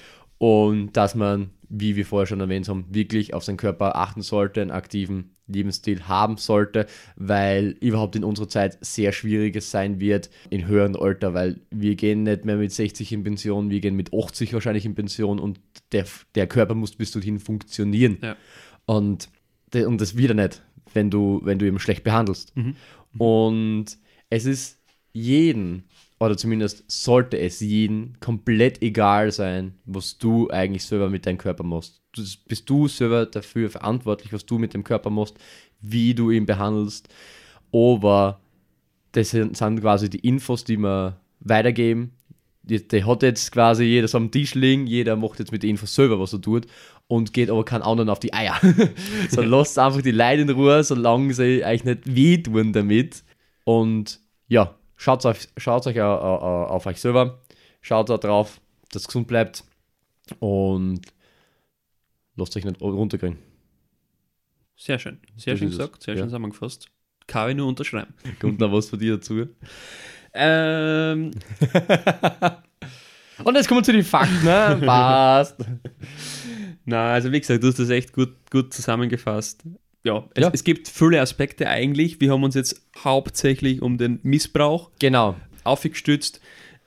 und dass man, wie wir vorher schon erwähnt haben, wirklich auf seinen Körper achten sollte, einen aktiven Lebensstil haben sollte, weil überhaupt in unserer Zeit sehr schwieriges sein wird in höheren Alter, weil wir gehen nicht mehr mit 60 in Pension, wir gehen mit 80 wahrscheinlich in Pension und der, der Körper muss bis dorthin funktionieren. Ja. Und, und das wieder nicht, wenn du, wenn du ihn schlecht behandelst. Und es ist jeden, oder zumindest sollte es jeden, komplett egal sein, was du eigentlich selber mit deinem Körper machst. Du, bist du selber dafür verantwortlich, was du mit dem Körper machst, wie du ihn behandelst. Aber das sind, quasi die Infos, die wir weitergeben. Die, die hat jetzt quasi jeder so am Tisch liegen, jeder macht jetzt mit den Infos selber, was er tut und geht aber keinen anderen auf die Eier. so lasst einfach die Leute in Ruhe, solange sie euch nicht wehtun damit. Und ja, schaut euch, schaut euch au- au- au- auf euch selber, schaut da drauf, dass es gesund bleibt und lasst euch nicht runterkriegen. Sehr schön. Sehr Das schön gesagt, sehr Ja. schön zusammengefasst. Kann ich nur unterschreiben. Kommt noch was von dir dazu? Ähm, Und jetzt kommen wir zu den Fakten, ne? Passt. na, also wie gesagt, du hast das echt gut, gut zusammengefasst. Ja, es, Ja. es gibt viele Aspekte eigentlich. Wir haben uns jetzt hauptsächlich um den Missbrauch Genau. aufgestützt.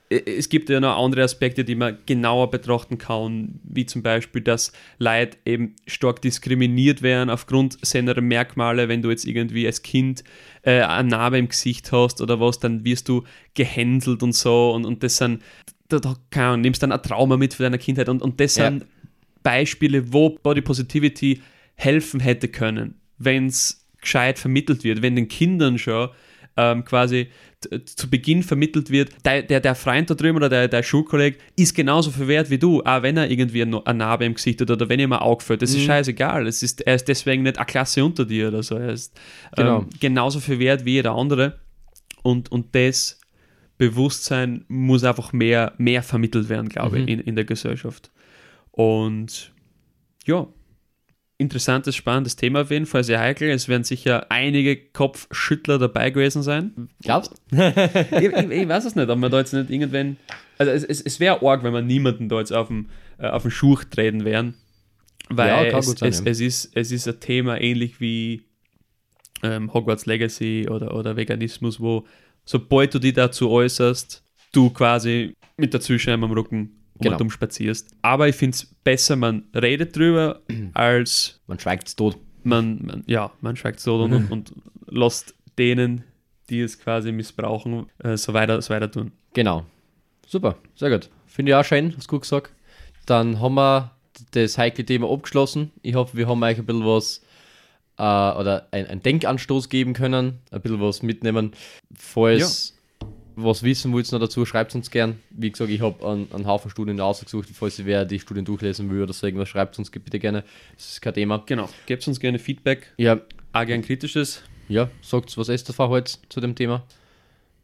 Äh, Es gibt ja noch andere Aspekte, die man genauer betrachten kann, wie zum Beispiel, dass Leute eben stark diskriminiert werden aufgrund seiner Merkmale. Wenn du jetzt irgendwie als Kind äh, eine Narbe im Gesicht hast oder was, dann wirst du gehänselt und so. Und, und das sind, da, da nimmst dann ein Trauma mit für deine Kindheit. Und, und das Ja. sind Beispiele, wo Body Positivity helfen hätte können, wenn es gescheit vermittelt wird, wenn den Kindern schon ähm, quasi zu Beginn vermittelt wird, der, der, der Freund da drüben oder der, der Schulkolleg ist genauso viel wert wie du, auch wenn er irgendwie eine Narbe im Gesicht hat oder wenn ihm ein Auge fällt. Das ist scheißegal. Es ist, er ist deswegen nicht eine Klasse unter dir oder so. Er ist Genau. ähm, genauso viel wert wie jeder andere. Und, und das Bewusstsein muss einfach mehr, mehr vermittelt werden, glaube ich, in, in der Gesellschaft. Und ja, interessantes, spannendes Thema auf jeden Fall, sehr heikel. Es werden sicher einige Kopfschüttler dabei gewesen sein. Glaubst ich, ich, ich weiß es nicht, ob man da jetzt nicht irgendwann. Also es, es, es wäre arg, wenn man niemanden da jetzt auf den, äh, auf den Schuh treten wären. Weil Ja, es, sein, es, ja. es, ist, es ist ein Thema ähnlich wie ähm, Hogwarts Legacy oder, oder Veganismus, wo sobald du dich dazu äußerst, du quasi mit der Zielscheibe am Rücken Genau. und um spazierst. Aber ich finde es besser, man redet drüber, als Man schweigt es tot. man, man, ja, man schweigt so und, und, und lässt denen, die es quasi missbrauchen, äh, so, weiter, so weiter tun. Genau. Super, sehr gut. Finde ich auch schön, hast du gut gesagt. Dann haben wir das heikle Thema abgeschlossen. Ich hoffe, wir haben euch ein bisschen was äh, oder ein, ein Denkanstoß geben können, ein bisschen was mitnehmen. Falls was wissen wollt noch dazu, schreibt uns gern. Wie gesagt, ich habe einen, einen Haufen Studien ausgesucht. Falls ihr wer die Studien durchlesen will oder so irgendwas, schreibt uns bitte gerne. Das ist kein Thema. Genau. Gebt uns gerne Feedback, Ja, auch gern kritisches. ja sagt was ist das heute zu dem Thema?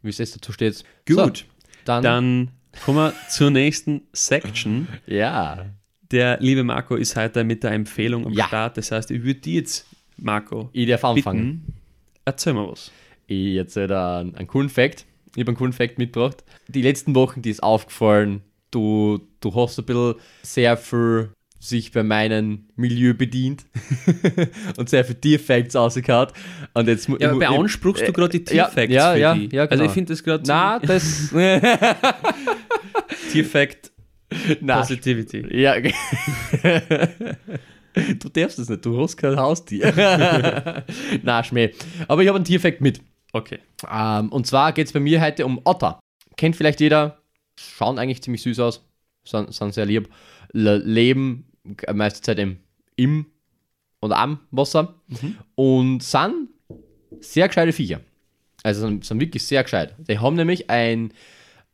Wie es dazu steht. Gut. So, dann, Dann kommen wir zur nächsten Section. ja. Der liebe Marco ist heute mit der Empfehlung am Ja. Start. Das heißt, ich würde die jetzt, Marco, Ich darf anfangen. bitten, erzähl mal was. Ich erzähle da einen, einen coolen Fact. Ich habe einen coolen Fact mitgebracht. Die letzten Wochen, die ist aufgefallen, du, du hast ein bisschen sehr viel sich bei meinem Milieu bedient und sehr viel Tier-Facts rausgehauen. Und jetzt Ja, aber ich- beanspruchst du äh, gerade die Tierfacts ja, ja, ja, Also genau. ich finde das gerade Na, das. Tierfact Na, Positivity. ja. du darfst das nicht, du hast kein Haustier. Na, Schmäh. Aber ich habe einen Tierfact mit. Okay. Ähm, und zwar geht es bei mir heute um Otter. Kennt vielleicht jeder, schauen eigentlich ziemlich süß aus, sind, sind sehr lieb, Le leben meiste Zeit im, im und am Wasser und sind sehr gescheite Viecher. Also sind, sind wirklich sehr gescheit. Die haben nämlich ein,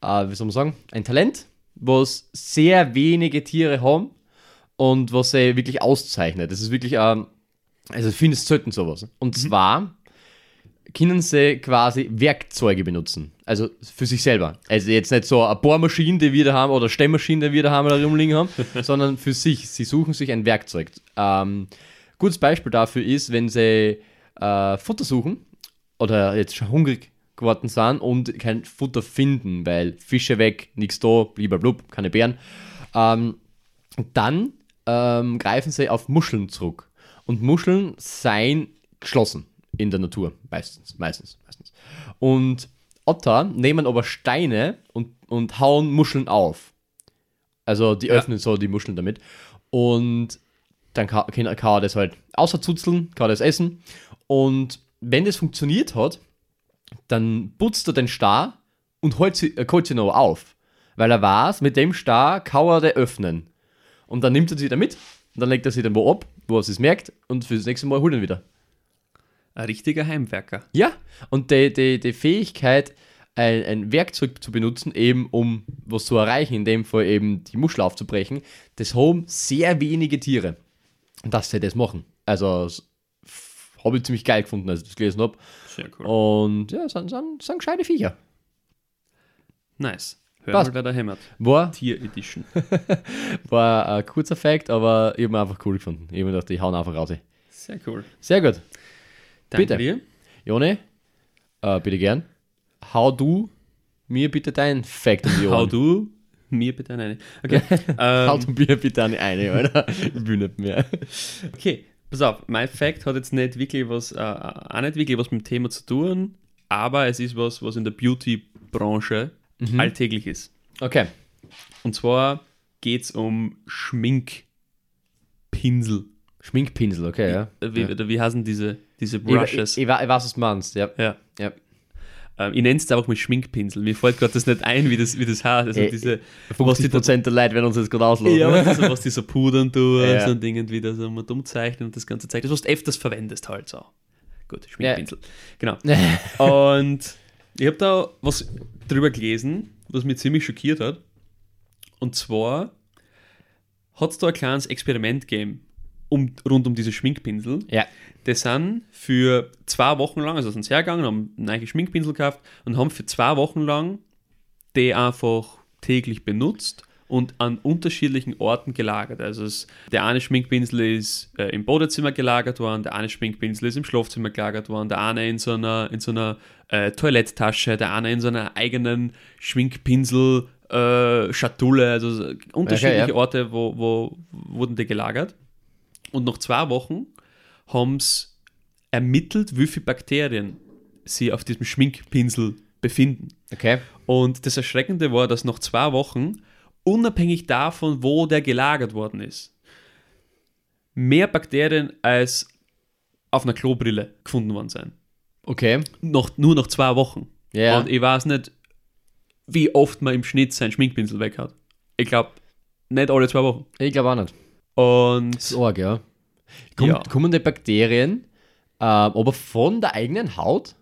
äh, wie soll man sagen, ein Talent, was sehr wenige Tiere haben und was sie wirklich auszeichnet. Das ist wirklich, ähm, also ich finde es selten sowas. Und zwar können sie quasi Werkzeuge benutzen. Also für sich selber. Also jetzt nicht so eine Bohrmaschine, die wir da haben, oder Stemmmaschine, die wir da haben oder rumliegen haben, sondern für sich. Sie suchen sich ein Werkzeug. Ähm, gutes Beispiel dafür ist, wenn sie äh, Futter suchen oder jetzt schon hungrig geworden sind und kein Futter finden, weil Fische weg, nichts da, blub, keine Bären. Ähm, dann ähm, greifen sie auf Muscheln zurück. Und Muscheln seien geschlossen in der Natur, meistens, meistens, meistens. Und Otter nehmen aber Steine und, und hauen Muscheln auf. Also die Ja. öffnen so die Muscheln damit. Und dann kann, kann, kann er das halt außerzuzeln, kann er das essen. Und wenn das funktioniert hat, dann putzt er den Star und holt sie, äh, holt sie noch auf. Weil er weiß, mit dem Star kann er den öffnen. Und dann nimmt er sie wieder mit und dann legt er sie dann wo ab, wo er es merkt und für das nächste Mal holt er ihn wieder. Ein richtiger Heimwerker. Ja, und die, die, die Fähigkeit, ein, ein Werkzeug zu benutzen, eben um was zu erreichen, in dem Fall eben die Muschel aufzubrechen, das haben sehr wenige Tiere, dass sie das machen. Also habe ich ziemlich geil gefunden, als ich das gelesen habe. Sehr cool. Und ja, sind, sind, sind gescheite Viecher. Nice. Hör Passt. mal, wer da hämmert. War, Tier Edition. war ein kurzer Fact, aber ich habe ihn einfach cool gefunden. Ich habe mir gedacht, die hauen einfach raus. Sehr cool. Sehr gut. Danke Bitte. dir. Jone, äh, bitte gern. Hau du mir bitte dein Fact um die Ohren. Hau du mir bitte eine. Okay. Hau ähm, du mir bitte eine, eine Alter. Ich will nicht mehr. okay, pass auf. Mein Fact hat jetzt nicht wirklich was, äh, auch nicht wirklich was mit dem Thema zu tun, aber es ist was, was in der Beauty-Branche Mhm. alltäglich ist. Okay. Und zwar geht es um Schminkpinsel. Schminkpinsel, okay, ja. Äh, Wie, ja. oder wie heißen diese, diese Ich, Brushes? ich, ich, ich weiß, was du meinst, ja. ja. ja. Ähm, ich nenne es einfach mit Schminkpinsel. Mir fällt gerade das nicht ein, wie das, wie das heißt. Also Äh, diese, was die 50% der Leute werden uns jetzt gerade auslassen. Ja, was, die so, was die so pudern tun Ja. und irgendwie da so mal dumm zeichnen und das ganze Zeug. Das, was du öfters verwendest halt so. Gut, Schminkpinsel. Genau. Und ich habe da was drüber gelesen, was mich ziemlich schockiert hat. Und zwar hat es da ein kleines Experiment gegeben um, rund um diese Schminkpinsel. ja. Die sind für zwei Wochen lang, also sind sie hergegangen, haben neue Schminkpinsel gekauft und haben für zwei Wochen lang die einfach täglich benutzt und an unterschiedlichen Orten gelagert. Also es, der eine Schminkpinsel ist äh, im Badezimmer gelagert worden, der eine Schminkpinsel ist im Schlafzimmer gelagert worden, der eine in so einer, in so einer äh, Toiletttasche, der eine in so einer eigenen Schminkpinsel äh, Schatulle, also so unterschiedliche ja. Orte, wo, wo wurden die gelagert. Und nach zwei Wochen haben sie ermittelt, wie viele Bakterien sie auf diesem Schminkpinsel befinden. Okay. Und das Erschreckende war, dass nach zwei Wochen, unabhängig davon, wo der gelagert worden ist, mehr Bakterien als auf einer Klobrille gefunden worden sind. Okay. Noch, nur nach zwei Wochen. Ja. Und ich weiß nicht, wie oft man im Schnitt seinen Schminkpinsel weg hat. Ich glaube, nicht alle zwei Wochen. Ich glaube auch nicht. Und Das ist arg, ja. Kommt, Ja. Kommen die Bakterien ähm, aber von der eigenen Haut?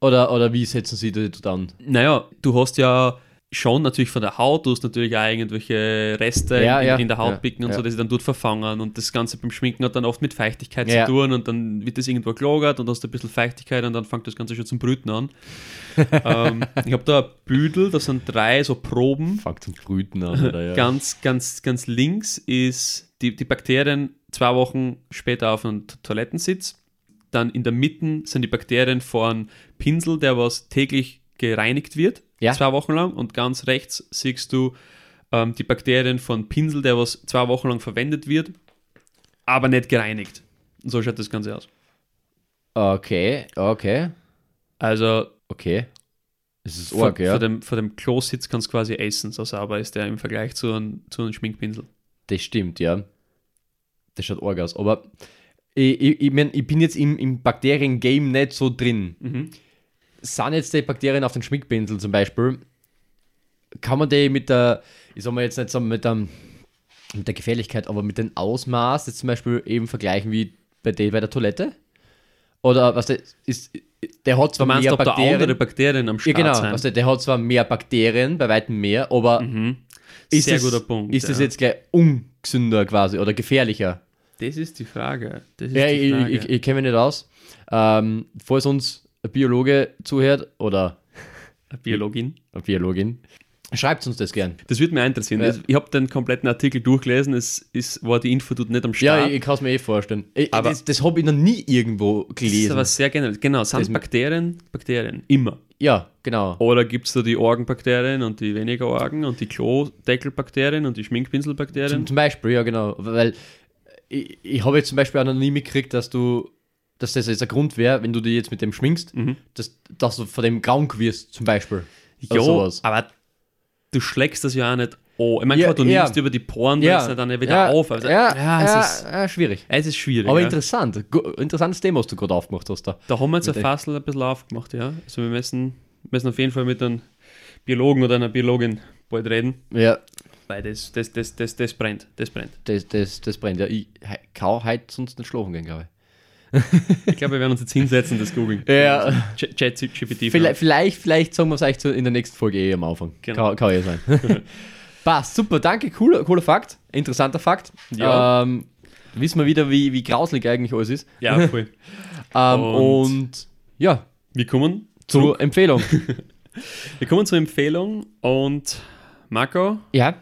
Oder, oder wie setzen sie die dann? Naja, du hast ja schon natürlich von der Haut, du hast natürlich auch irgendwelche Reste Ja, in, ja, in der ja, Hautpicken und ja. so, die sie dann dort verfangen und das Ganze beim Schminken hat dann oft mit Feuchtigkeit zu tun und dann wird das irgendwo gelagert und hast ein bisschen Feuchtigkeit und dann fängt das Ganze schon zum Brüten an. ähm, ich habe da ein Büdel, das sind drei so Proben. Fängt zum Brüten an, oder? Ja. Ganz, ganz, ganz links ist die, die Bakterien zwei Wochen später auf einem To- Toilettensitz. Dann in der Mitte sind die Bakterien von Pinsel, der was täglich gereinigt wird, Ja. zwei Wochen lang. Und ganz rechts siehst du ähm, die Bakterien von Pinsel, der was zwei Wochen lang verwendet wird, aber nicht gereinigt. Und so schaut das Ganze aus. Okay, okay, Also okay. Es ist arg, ja. von, dem, von dem Klositz kannst du quasi essen, so sauber ist der im Vergleich zu einem, zu einem Schminkpinsel. Das stimmt, ja. Das schaut arg aus. Aber ich, ich, ich, mein, ich bin jetzt im, im Bakterien-Game nicht so drin. Mhm. Sind jetzt die Bakterien auf den Schminkpinsel zum Beispiel, kann man die mit der, ich sag mal jetzt nicht so mit der, mit der Gefährlichkeit, aber mit dem Ausmaß jetzt zum Beispiel eben vergleichen wie bei der bei der Toilette? Oder was der ist, der hat Du zwar meinst, mehr da andere Bakterien. Bakterien am Ja, Start genau. sind? Was der, der hat zwar mehr Bakterien, bei weitem mehr, aber Mhm. ist Sehr das, guter Punkt. Ist das ja. jetzt gleich ungesünder quasi oder gefährlicher? Das ist die Frage. Ist Ja, die ich, Frage. ich, ich kenne mich nicht aus. Ähm, falls uns ein Biologe zuhört oder Eine Biologin. eine Biologin, Schreibt uns das gern. Das würde mich interessieren. Ja. Ich habe den kompletten Artikel durchgelesen, es ist, war die Info dort nicht am Ja, Start. ich, ich kann es mir eh vorstellen. Ich, Aber- das das habe ich noch nie irgendwo das ist gelesen. aber sehr generell. Genau, sind Das- Bakterien, Bakterien, immer. ja, genau. Oder gibt es da die Orgenbakterien und die weniger Orgen und die Klodeckelbakterien und die Schminkpinselbakterien? Zum, zum Beispiel, ja, genau. Weil ich, ich habe jetzt zum Beispiel auch noch nie mitgekriegt, dass du, dass das jetzt ein Grund wäre, wenn du dich jetzt mit dem schminkst, Mhm. dass, dass du von dem krank wirst, zum Beispiel. Ja, aber du schlägst das ja auch nicht an. Ich meine, Ja, du ja. nimmst über die Poren, Ja, ja, dann ja wieder ja, auf. Also, ja, ja, es, ist, ja, schwierig. es ist schwierig. Aber interessant. Interessantes Thema, was du gerade aufgemacht hast da. Da haben wir jetzt ein Fassel ein bisschen aufgemacht, ja. Also wir müssen, müssen auf jeden Fall mit einem Biologen oder einer Biologin bald reden, Ja, weil das, das, das, das, das brennt. Das brennt. das, das, das brennt. Ja, ich kann heute sonst nicht schlafen gehen, glaube ich. Ich glaube, wir werden uns jetzt hinsetzen, das googeln. Ja. Ch- Chat GPT. Vielleicht, vielleicht, vielleicht sagen wir es euch in der nächsten Folge eh am Anfang. Genau. Kann, kann ja sein. Passt, super, danke, cooler, cooler Fakt, interessanter Fakt. Ja. Ähm, wissen wir wieder, wie, wie grauslig eigentlich alles ist. Ja, voll. Ähm, Und- und, ja, Wir kommen, zur Empfehlung. wir kommen zur Empfehlung und Marco, ja,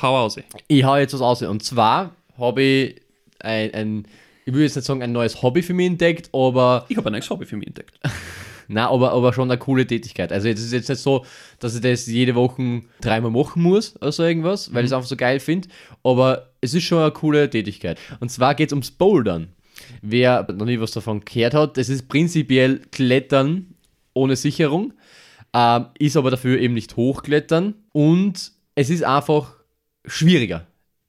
hau aus. ich hau jetzt was aus. Und zwar habe ich ein, ein, ich will jetzt nicht sagen, ein neues Hobby für mich entdeckt, aber Ich habe ein neues Hobby für mich entdeckt. Na, aber, aber schon eine coole Tätigkeit. Also es ist jetzt nicht so, dass ich das jede Woche dreimal machen muss oder so irgendwas, weil ich es einfach so geil finde. Aber es ist schon eine coole Tätigkeit. Und zwar geht es ums Bouldern. Wer noch nie was davon gehört hat, das ist prinzipiell Klettern ohne Sicherung, ähm, ist aber dafür eben nicht Hochklettern und es ist einfach schwieriger.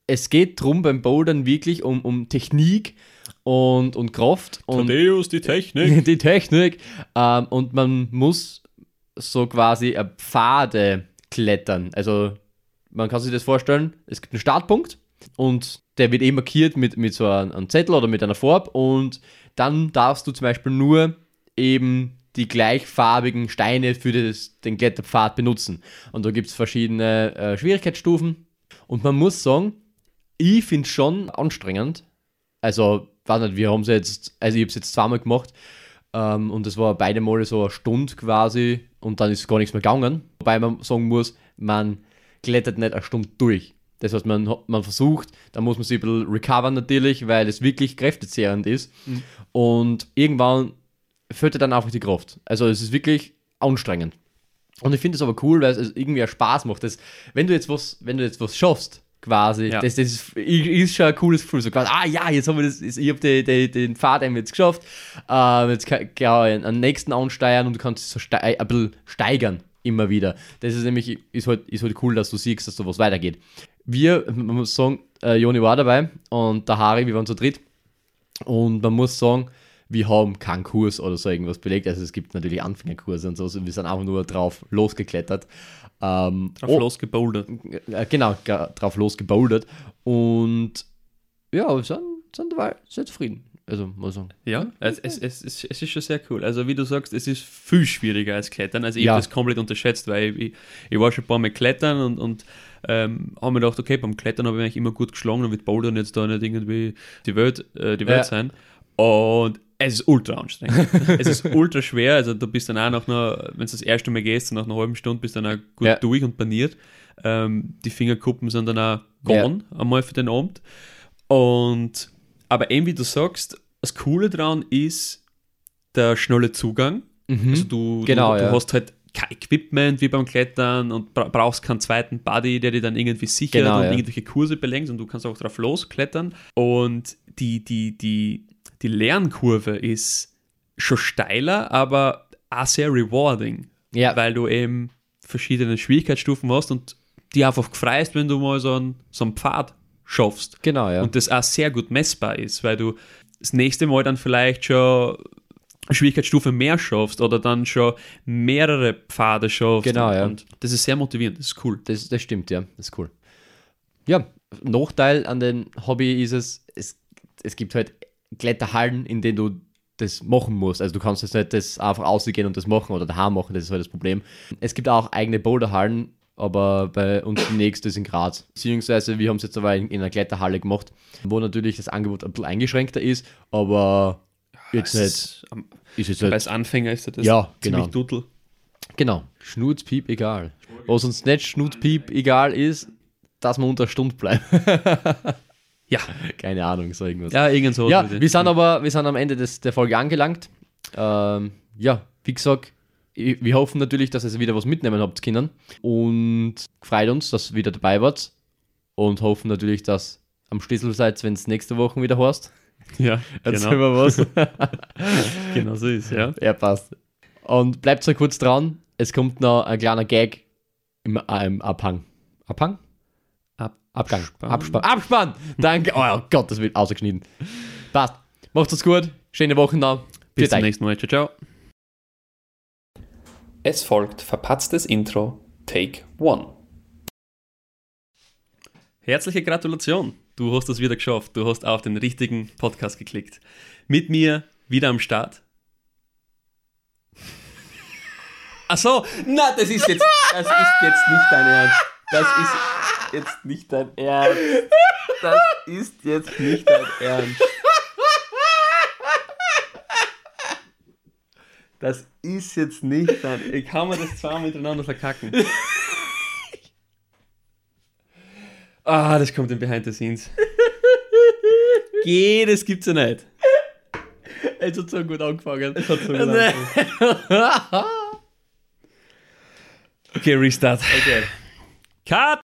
Es geht drum beim Bouldern wirklich um, um Technik und, und Kraft und Thaddeus, die Technik. die Technik. Ähm, und man muss so quasi Pfade klettern. Also man kann sich das vorstellen, es gibt einen Startpunkt und der wird eben markiert mit, mit so einem, einem Zettel oder mit einer Farbe und dann darfst du zum Beispiel nur eben die gleichfarbigen Steine für das, den Kletterpfad benutzen. Und da gibt es verschiedene äh, Schwierigkeitsstufen. Und man muss sagen, ich finde es schon anstrengend. Also, weiß nicht, wir haben es jetzt, also ich habe es jetzt zweimal gemacht ähm, und es war beide Male so eine Stunde quasi und dann ist gar nichts mehr gegangen. Wobei man sagen muss, man klettert nicht eine Stunde durch. Das heißt, man, man versucht, da muss man sich ein bisschen recovern natürlich, weil es wirklich kräftezehrend ist. Und irgendwann fällt dann einfach die Kraft. Also es ist wirklich anstrengend. Und ich finde es aber cool, weil es es irgendwie auch Spaß macht. Das, wenn du jetzt was, wenn du jetzt was schaffst, quasi, Ja. das, das ist, ist schon ein cooles Gefühl. So quasi, ah ja, jetzt habe ich das, ich habe den, den, den Pfad eben jetzt geschafft. Ähm, jetzt kann, kann ich einen nächsten ansteuern und du kannst so stei ein bisschen steigern immer wieder. Das ist nämlich, ist halt, ist halt cool, dass du siehst, dass da was weitergeht. Wir, man muss sagen, äh, Joni war dabei und der Harry, wir waren zu dritt. Und man muss sagen, wir haben keinen Kurs oder so irgendwas belegt. Also es gibt natürlich Anfängerkurse und so. Also wir sind einfach nur drauf losgeklettert. Ähm, Drauf oh, losgebouldert. äh, genau, drauf losgebouldert. Und ja, wir sind, sind dabei sehr zufrieden. Also muss sagen. Ja, es, es, es, es, es ist schon sehr cool. Also wie du sagst, es ist viel schwieriger als Klettern. Also ich Ja. habe das komplett unterschätzt, weil ich, ich war schon ein paar Mal klettern und, und ähm, habe mir gedacht, okay, beim Klettern habe ich eigentlich immer gut geschlagen und mit Bouldern jetzt da nicht irgendwie die Welt, äh, die Welt Ja. sein. Und es ist ultra anstrengend. es ist ultra schwer. Also du bist dann auch nach einer, wenn du das erste Mal gehst, nach einer halben Stunde bist du dann auch gut Ja. durch und paniert. Ähm, die Fingerkuppen sind dann auch gone einmal für den Abend. Und aber eben wie du sagst, das Coole daran ist der schnelle Zugang. Also du, Genau, du, du ja. hast halt kein Equipment wie beim Klettern und bra brauchst keinen zweiten Buddy, der dir dann irgendwie sichert Genau, und ja. irgendwelche Kurse belenkt und du kannst auch drauf losklettern. Und die, die, die, die Lernkurve ist schon steiler, aber auch sehr rewarding, Ja, weil du eben verschiedene Schwierigkeitsstufen hast und die einfach freust, wenn du mal so einen, so einen Pfad schaffst. genau, ja. Und das auch sehr gut messbar ist, weil du das nächste Mal dann vielleicht schon eine Schwierigkeitsstufe mehr schaffst oder dann schon mehrere Pfade schaffst. Genau, ja. Und das ist sehr motivierend, das ist cool. Das, das stimmt, ja. Das ist cool. Ja, Nachteil an dem Hobby ist es, es, es gibt halt Kletterhallen, in denen du das machen musst. Also du kannst jetzt nicht das einfach ausgehen und das machen oder daheim machen, das ist halt das Problem. Es gibt auch eigene Boulderhallen, aber bei uns die nächste ist in Graz. Beziehungsweise wir haben es jetzt aber in, in einer Kletterhalle gemacht, wo natürlich das Angebot ein bisschen eingeschränkter ist, aber jetzt nicht, ist, am- ist jetzt nicht als Anfänger ist das Ja, ziemlich genau. dudel. Genau. Schnutzpiep egal. Was uns nicht Schnutzpiep egal ist, dass wir unter Stunde bleiben. Ja. Keine Ahnung, so irgendwas. Ja, irgend so. Ja, wir sind aber wir sind am Ende des, der Folge angelangt. Ähm, ja, wie gesagt, wir hoffen natürlich, dass ihr wieder was mitnehmen habt können. Und freut uns, dass ihr wieder dabei wart. Und hoffen natürlich, dass am Schlüssel seid, wenn es nächste Woche wieder heißt. Ja, Erzähl genau. mal was. genau so ist ja. ja, passt. Und bleibt so kurz dran. Es kommt noch ein kleiner Gag im, äh, im Abhang. Abhang? Ab Abgang. Abspann. Abspann. Abspann. Danke. Oh Gott, das wird ausgeschnitten. Passt. Macht's es gut. Schöne Woche noch. Bis zum nächsten Mal. Ciao, ciao. Es folgt verpatztes Intro, Take One. Herzliche Gratulation. Du hast es wieder geschafft. Du hast auf den richtigen Podcast geklickt. Mit mir wieder am Start. Ach so, na, das ist jetzt, das ist jetzt nicht dein Ernst. Das ist jetzt nicht dein Ernst. Das ist jetzt nicht dein Ernst. Das ist jetzt nicht dein. Ich kann mir das zweimal miteinander verkacken. Ah, das kommt in Behind the Scenes. Geh, das gibt's ja nicht. Es hat so gut angefangen. Das hat so gut angefangen. Okay, Restart. Okay. Cut!